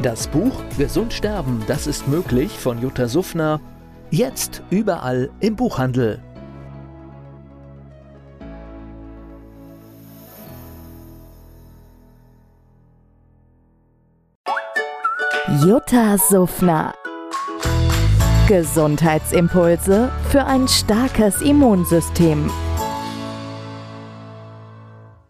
Das Buch Gesund sterben, das ist möglich von Jutta Suffner. Jetzt überall im Buchhandel. Jutta Suffner. Gesundheitsimpulse für ein starkes Immunsystem.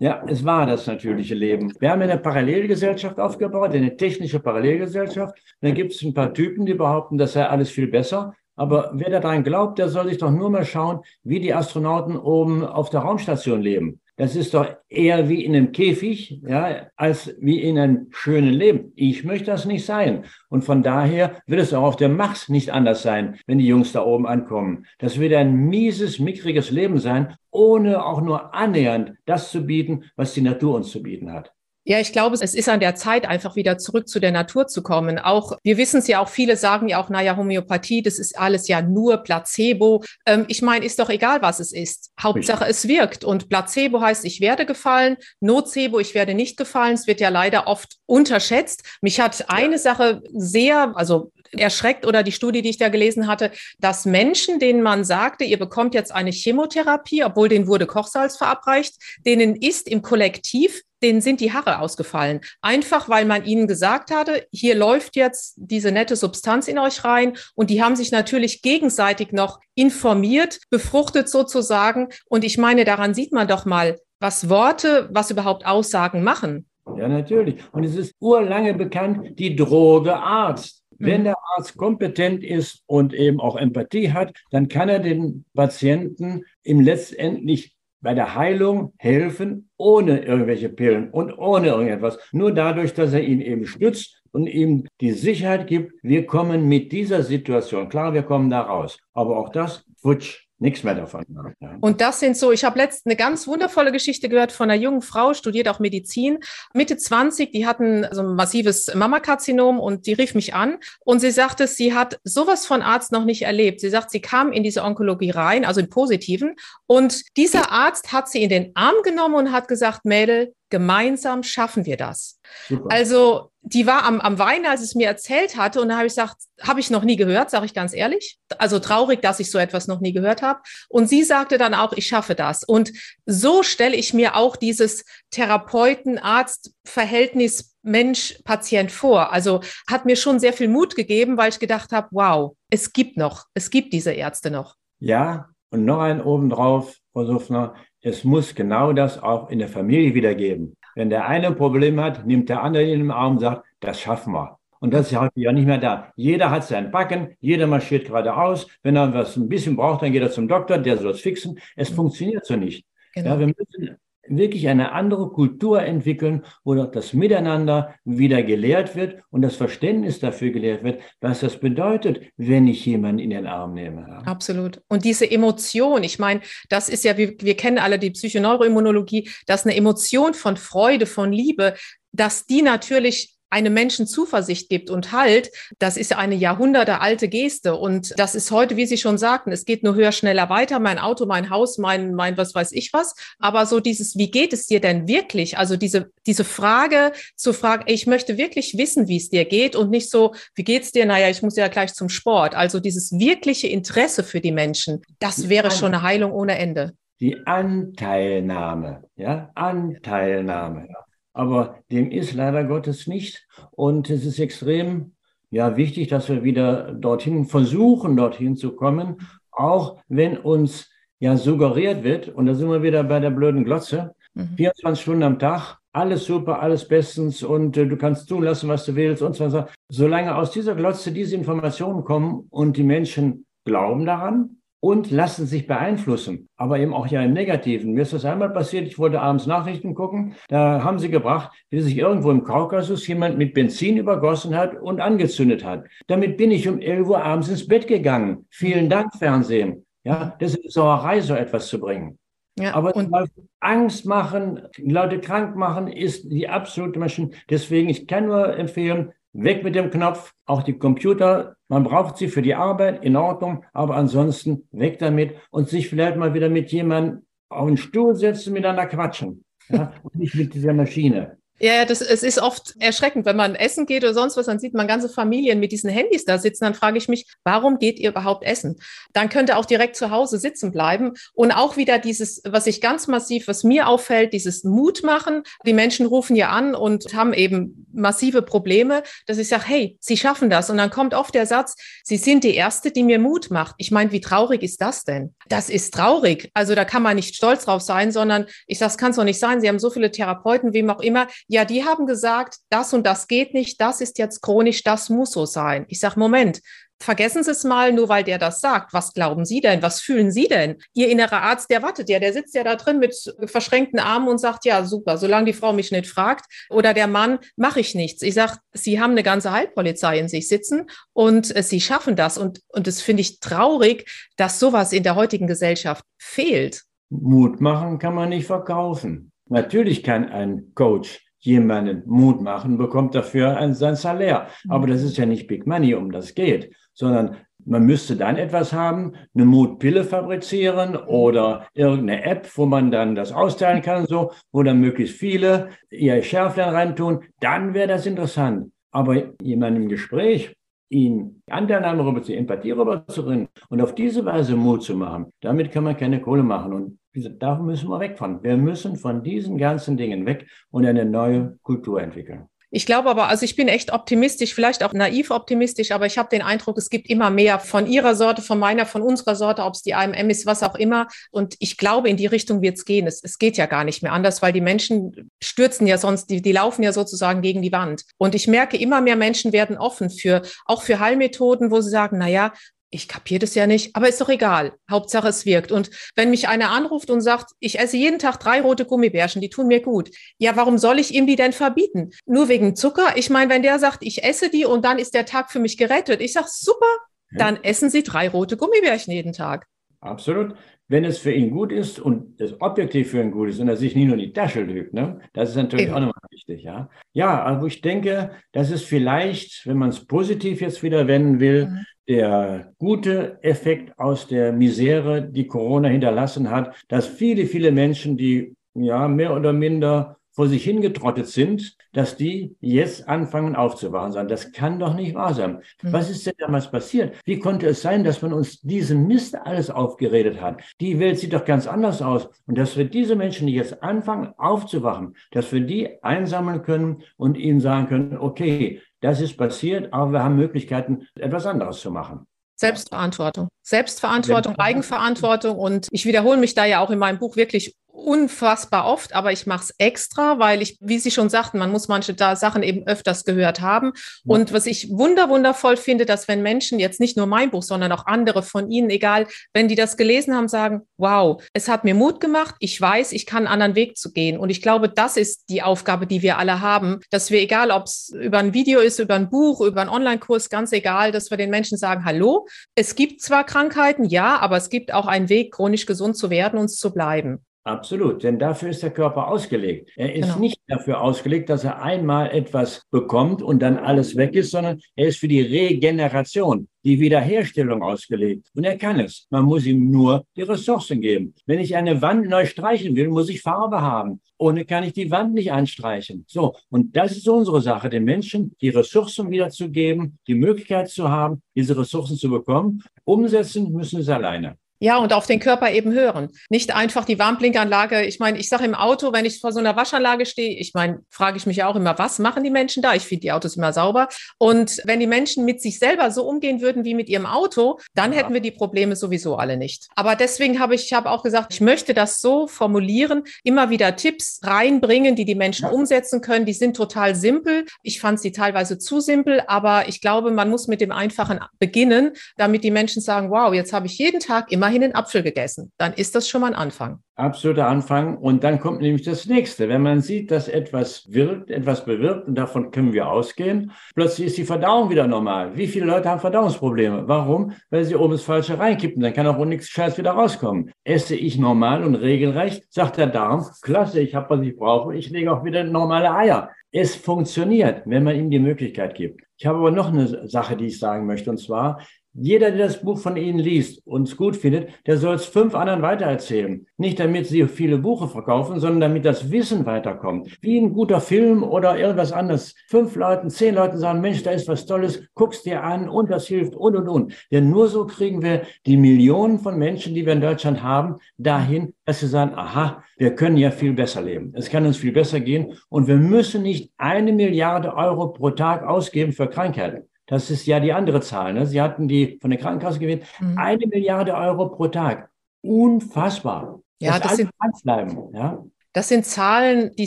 Ja, es war das natürliche Leben. Wir haben eine Parallelgesellschaft aufgebaut, eine technische Parallelgesellschaft. Dann gibt es ein paar Typen, die behaupten, das sei alles viel besser. Aber wer daran glaubt, der soll sich doch nur mal schauen, wie die Astronauten oben auf der Raumstation leben. Das ist doch eher wie in einem Käfig, ja, als wie in einem schönen Leben. Ich möchte das nicht sein. Und von daher wird es auch auf der Mars nicht anders sein, wenn die Jungs da oben ankommen. Das wird ein mieses, mickriges Leben sein, ohne auch nur annähernd das zu bieten, was die Natur uns zu bieten hat. Ja, ich glaube, es ist an der Zeit, einfach wieder zurück zu der Natur zu kommen. Auch, wir wissen es ja auch, viele sagen ja auch, naja, Homöopathie, das ist alles ja nur Placebo. Ähm, ich meine, ist doch egal, was es ist. Hauptsache, es wirkt. Und Placebo heißt, ich werde gefallen. Nocebo, ich werde nicht gefallen. Es wird ja leider oft unterschätzt. Mich hat eine Sache sehr, also erschreckt oder die Studie, die ich da gelesen hatte, dass Menschen, denen man sagte, ihr bekommt jetzt eine Chemotherapie, obwohl denen wurde Kochsalz verabreicht, denen ist im Kollektiv denen sind die Haare ausgefallen. Einfach weil man ihnen gesagt hatte, hier läuft jetzt diese nette Substanz in euch rein. Und die haben sich natürlich gegenseitig noch informiert, befruchtet sozusagen. Und ich meine, daran sieht man doch mal, was Worte, was überhaupt Aussagen machen. Ja, natürlich. Und es ist urlange bekannt, die Droge Arzt. Wenn mhm. der Arzt kompetent ist und eben auch Empathie hat, dann kann er den Patienten im letztendlich bei der Heilung helfen, ohne irgendwelche Pillen und ohne irgendetwas. Nur dadurch, dass er ihn eben stützt und ihm die Sicherheit gibt, wir kommen mit dieser Situation, klar, wir kommen da raus. Aber auch das, futsch, nichts mehr davon. Ja. Und das sind so, ich habe letztens eine ganz wundervolle Geschichte gehört von einer jungen Frau, studiert auch Medizin, Mitte 20, die hatten so ein massives Mammakarzinom und die rief mich an und sie sagte, sie hat sowas von Arzt noch nicht erlebt. Sie sagt, sie kam in diese Onkologie rein, also im Positiven und dieser Arzt hat sie in den Arm genommen und hat gesagt, Mädel, gemeinsam schaffen wir das. Super. Also die war am, am Weinen, als es mir erzählt hatte. Und da habe ich gesagt, habe ich noch nie gehört, sage ich ganz ehrlich. Also traurig, dass ich so etwas noch nie gehört habe. Und sie sagte dann auch, ich schaffe das. Und so stelle ich mir auch dieses Therapeuten-Arzt-Verhältnis Mensch-Patient vor. Also hat mir schon sehr viel Mut gegeben, weil ich gedacht habe, wow, es gibt noch, es gibt diese Ärzte noch. Ja, und noch ein obendrauf, Frau Suffner, es muss genau das auch in der Familie wieder geben. Wenn der eine ein Problem hat, nimmt der andere ihn im Arm und sagt, das schaffen wir. Und das ist ja heute ja nicht mehr da. Jeder hat sein Backen, jeder marschiert geradeaus. Wenn er was ein bisschen braucht, dann geht er zum Doktor, der soll es fixen. Es funktioniert so nicht. Genau. Ja, wir müssen wirklich eine andere Kultur entwickeln, wo das Miteinander wieder gelehrt wird und das Verständnis dafür gelehrt wird, was das bedeutet, wenn ich jemanden in den Arm nehme. Absolut. Und diese Emotion, ich meine, das ist ja, wir, wir kennen alle die Psychoneuroimmunologie, dass eine Emotion von Freude, von Liebe, dass die natürlich einem Menschen Zuversicht gibt und Halt, das ist eine jahrhundertealte Geste. Und das ist heute, wie Sie schon sagten, es geht nur höher, schneller weiter, mein Auto, mein Haus, mein, mein was weiß ich was. Aber so dieses, wie geht es dir denn wirklich? Also diese, diese Frage zu fragen, ich möchte wirklich wissen, wie es dir geht und nicht so, wie geht's dir? Naja, ich muss ja gleich zum Sport. Also dieses wirkliche Interesse für die Menschen, das wäre schon eine Heilung ohne Ende. Die Anteilnahme, ja, Anteilnahme. Aber dem ist leider Gottes nicht. Und es ist extrem ja, wichtig, dass wir wieder dorthin versuchen, dorthin zu kommen, auch wenn uns ja suggeriert wird, und da sind wir wieder bei der blöden Glotze, mhm. 24 Stunden am Tag, alles super, alles bestens und äh, du kannst tun lassen, was du willst und so weiter. Solange aus dieser Glotze diese Informationen kommen und die Menschen glauben daran, und lassen sich beeinflussen, aber eben auch ja im Negativen. Mir ist das einmal passiert, ich wollte abends Nachrichten gucken, da haben sie gebracht, wie sich irgendwo im Kaukasus jemand mit Benzin übergossen hat und angezündet hat. Damit bin ich um 11 Uhr abends ins Bett gegangen. Vielen Dank, Fernsehen. Ja, das ist Sauerei, so etwas zu bringen. Ja, Aber und Angst machen, Leute krank machen, ist die absolute Maschine. Deswegen, ich kann nur empfehlen, weg mit dem Knopf. Auch die Computer, man braucht sie für die Arbeit, in Ordnung. Aber ansonsten weg damit und sich vielleicht mal wieder mit jemandem auf den Stuhl setzen, miteinander quatschen. Ja, und nicht mit dieser Maschine. Ja, das, es ist oft erschreckend, wenn man essen geht oder sonst was, dann sieht man ganze Familien mit diesen Handys da sitzen. Dann frage ich mich, warum geht ihr überhaupt essen? Dann könnt ihr auch direkt zu Hause sitzen bleiben. Und auch wieder dieses, was ich ganz massiv, was mir auffällt, dieses Mut machen. Die Menschen rufen ja an und haben eben massive Probleme, dass ich sage, hey, sie schaffen das. Und dann kommt oft der Satz, sie sind die Erste, die mir Mut macht. Ich meine, wie traurig ist das denn? Das ist traurig. Also da kann man nicht stolz drauf sein, sondern ich sage, es kann es doch nicht sein. Sie haben so viele Therapeuten, wem auch immer ja, die haben gesagt, das und das geht nicht, das ist jetzt chronisch, das muss so sein. Ich sage, Moment, vergessen Sie es mal, nur weil der das sagt. Was glauben Sie denn? Was fühlen Sie denn? Ihr innerer Arzt, der wartet ja, der sitzt ja da drin mit verschränkten Armen und sagt, ja, super, solange die Frau mich nicht fragt. Oder der Mann, mache ich nichts. Ich sage, Sie haben eine ganze Heilpolizei in sich sitzen und äh, Sie schaffen das. Und, und das finde ich traurig, dass sowas in der heutigen Gesellschaft fehlt. Mut machen kann man nicht verkaufen. Natürlich kann ein Coach jemanden Mut machen, bekommt dafür ein, sein Salär. Aber das ist ja nicht Big Money, um das geht, sondern man müsste dann etwas haben, eine Mutpille fabrizieren oder irgendeine App, wo man dann das austeilen kann, so, wo dann möglichst viele ihr Schärflein reintun. Dann wäre das interessant. Aber jemand im Gespräch, ihn Anteilnahme rüber zu Empathie rüberzubringen und auf diese Weise Mut zu machen, damit kann man keine Kohle machen. Und da müssen wir weg von. Wir müssen von diesen ganzen Dingen weg und eine neue Kultur entwickeln. Ich glaube aber, also ich bin echt optimistisch, vielleicht auch naiv optimistisch, aber ich habe den Eindruck, es gibt immer mehr von ihrer Sorte, von meiner, von unserer Sorte, ob es die AMM ist, was auch immer. Und ich glaube, in die Richtung wird es gehen. Es, geht ja gar nicht mehr anders, weil die Menschen stürzen ja sonst, die, die laufen ja sozusagen gegen die Wand. Und ich merke, immer mehr Menschen werden offen für, auch für Heilmethoden, wo sie sagen, na ja, ich kapiere das ja nicht, aber ist doch egal. Hauptsache es wirkt. Und wenn mich einer anruft und sagt, ich esse jeden Tag drei rote Gummibärchen, die tun mir gut. Ja, warum soll ich ihm die denn verbieten? Nur wegen Zucker? Ich meine, wenn der sagt, ich esse die und dann ist der Tag für mich gerettet. Ich sage, super, dann essen Sie drei rote Gummibärchen jeden Tag. Absolut. Wenn es für ihn gut ist und es objektiv für ihn gut ist und er sich nie nur in die Tasche lügt, ne? das ist natürlich Eben. auch nochmal wichtig. Ja, ja also ich denke, dass es vielleicht, wenn man es positiv jetzt wieder wenden will, mhm der gute Effekt aus der Misere, die Corona hinterlassen hat, dass viele, viele Menschen, die ja mehr oder minder vor sich hingetrottet sind, dass die jetzt anfangen aufzuwachen. Das kann doch nicht wahr sein. Mhm. Was ist denn damals passiert? Wie konnte es sein, dass man uns diesen Mist alles aufgeredet hat? Die Welt sieht doch ganz anders aus. Und dass wir diese Menschen, die jetzt anfangen aufzuwachen, dass wir die einsammeln können und ihnen sagen können, okay, das ist passiert, aber wir haben Möglichkeiten, etwas anderes zu machen. Selbstverantwortung. Selbstverantwortung, Eigenverantwortung. Und ich wiederhole mich da ja auch in meinem Buch wirklich unfassbar oft, aber ich mache es extra, weil ich, wie Sie schon sagten, man muss manche da Sachen eben öfters gehört haben. Und was ich wunder, wundervoll finde, dass wenn Menschen jetzt nicht nur mein Buch, sondern auch andere von Ihnen, egal, wenn die das gelesen haben, sagen, wow, es hat mir Mut gemacht, ich weiß, ich kann einen anderen Weg zu gehen. Und ich glaube, das ist die Aufgabe, die wir alle haben, dass wir, egal ob es über ein Video ist, über ein Buch, über einen Online-Kurs, ganz egal, dass wir den Menschen sagen, hallo, es gibt zwar Krankheiten, ja, aber es gibt auch einen Weg, chronisch gesund zu werden und zu bleiben. Absolut, denn dafür ist der Körper ausgelegt. Er ist genau. nicht dafür ausgelegt, dass er einmal etwas bekommt und dann alles weg ist, sondern er ist für die Regeneration, die Wiederherstellung ausgelegt. Und er kann es. Man muss ihm nur die Ressourcen geben. Wenn ich eine Wand neu streichen will, muss ich Farbe haben. Ohne kann ich die Wand nicht anstreichen. So, und das ist unsere Sache, den Menschen die Ressourcen wiederzugeben, die Möglichkeit zu haben, diese Ressourcen zu bekommen. Umsetzen müssen sie alleine. Ja, und auf den Körper eben hören. Nicht einfach die Warnblinkanlage. Ich meine, ich sage im Auto, wenn ich vor so einer Waschanlage stehe, ich meine, frage ich mich ja auch immer, was machen die Menschen da? Ich finde die Autos immer sauber. Und wenn die Menschen mit sich selber so umgehen würden wie mit ihrem Auto, dann ja. hätten wir die Probleme sowieso alle nicht. Aber deswegen habe ich, ich habe auch gesagt, ich möchte das so formulieren, immer wieder Tipps reinbringen, die die Menschen ja. umsetzen können. Die sind total simpel. Ich fand sie teilweise zu simpel, aber ich glaube, man muss mit dem Einfachen beginnen, damit die Menschen sagen, wow, jetzt habe ich jeden Tag immer immerhin einen Apfel gegessen. Dann ist das schon mal ein Anfang. Absoluter Anfang. Und dann kommt nämlich das nächste. Wenn man sieht, dass etwas wirkt, etwas bewirkt, und davon können wir ausgehen, plötzlich ist die Verdauung wieder normal. Wie viele Leute haben Verdauungsprobleme? Warum? Weil sie oben das Falsche reinkippen. Dann kann auch nichts Scheiß wieder rauskommen. Esse ich normal und regelrecht, sagt der Darm, klasse, ich habe, was ich brauche, ich lege auch wieder normale Eier. Es funktioniert, wenn man ihm die Möglichkeit gibt. Ich habe aber noch eine Sache, die ich sagen möchte, und zwar, jeder, der das Buch von Ihnen liest und es gut findet, der soll es fünf anderen weitererzählen. Nicht damit Sie viele Buche verkaufen, sondern damit das Wissen weiterkommt. Wie ein guter Film oder irgendwas anderes. Fünf Leuten, zehn Leuten sagen, Mensch, da ist was Tolles, guck's dir an und das hilft und und und. Denn nur so kriegen wir die Millionen von Menschen, die wir in Deutschland haben, dahin, dass sie sagen, aha, wir können ja viel besser leben. Es kann uns viel besser gehen und wir müssen nicht eine Milliarde Euro pro Tag ausgeben für Krankheiten. Das ist ja die andere Zahl. Ne? Sie hatten die von der Krankenkasse gewählt. Mhm. Eine Milliarde Euro pro Tag. Unfassbar. Ja, das, das sind bleiben. Ja? Das sind Zahlen, die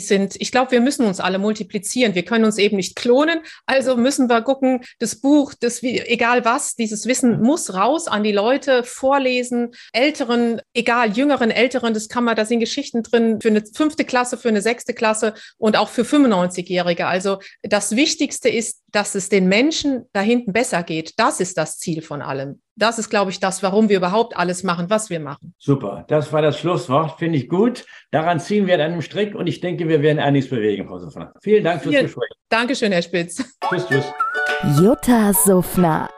sind, ich glaube, wir müssen uns alle multiplizieren. Wir können uns eben nicht klonen. Also müssen wir gucken, das Buch, das, egal was, dieses Wissen muss raus an die Leute, vorlesen, Älteren, egal, Jüngeren, Älteren, das kann man, da sind Geschichten drin für eine fünfte Klasse, für eine sechste Klasse und auch für 95-Jährige. Also das Wichtigste ist, dass es den Menschen da hinten besser geht. Das ist das Ziel von allem das ist, glaube ich, das, warum wir überhaupt alles machen, was wir machen. Super, das war das Schlusswort, finde ich gut. Daran ziehen wir an einem Strick und ich denke, wir werden einiges bewegen, Frau Suffner. Vielen Dank fürs Vielen, Gespräch. Dankeschön, Herr Spitz. Tschüss, tschüss. Jutta Suffner.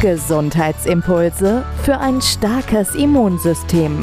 Gesundheitsimpulse für ein starkes Immunsystem.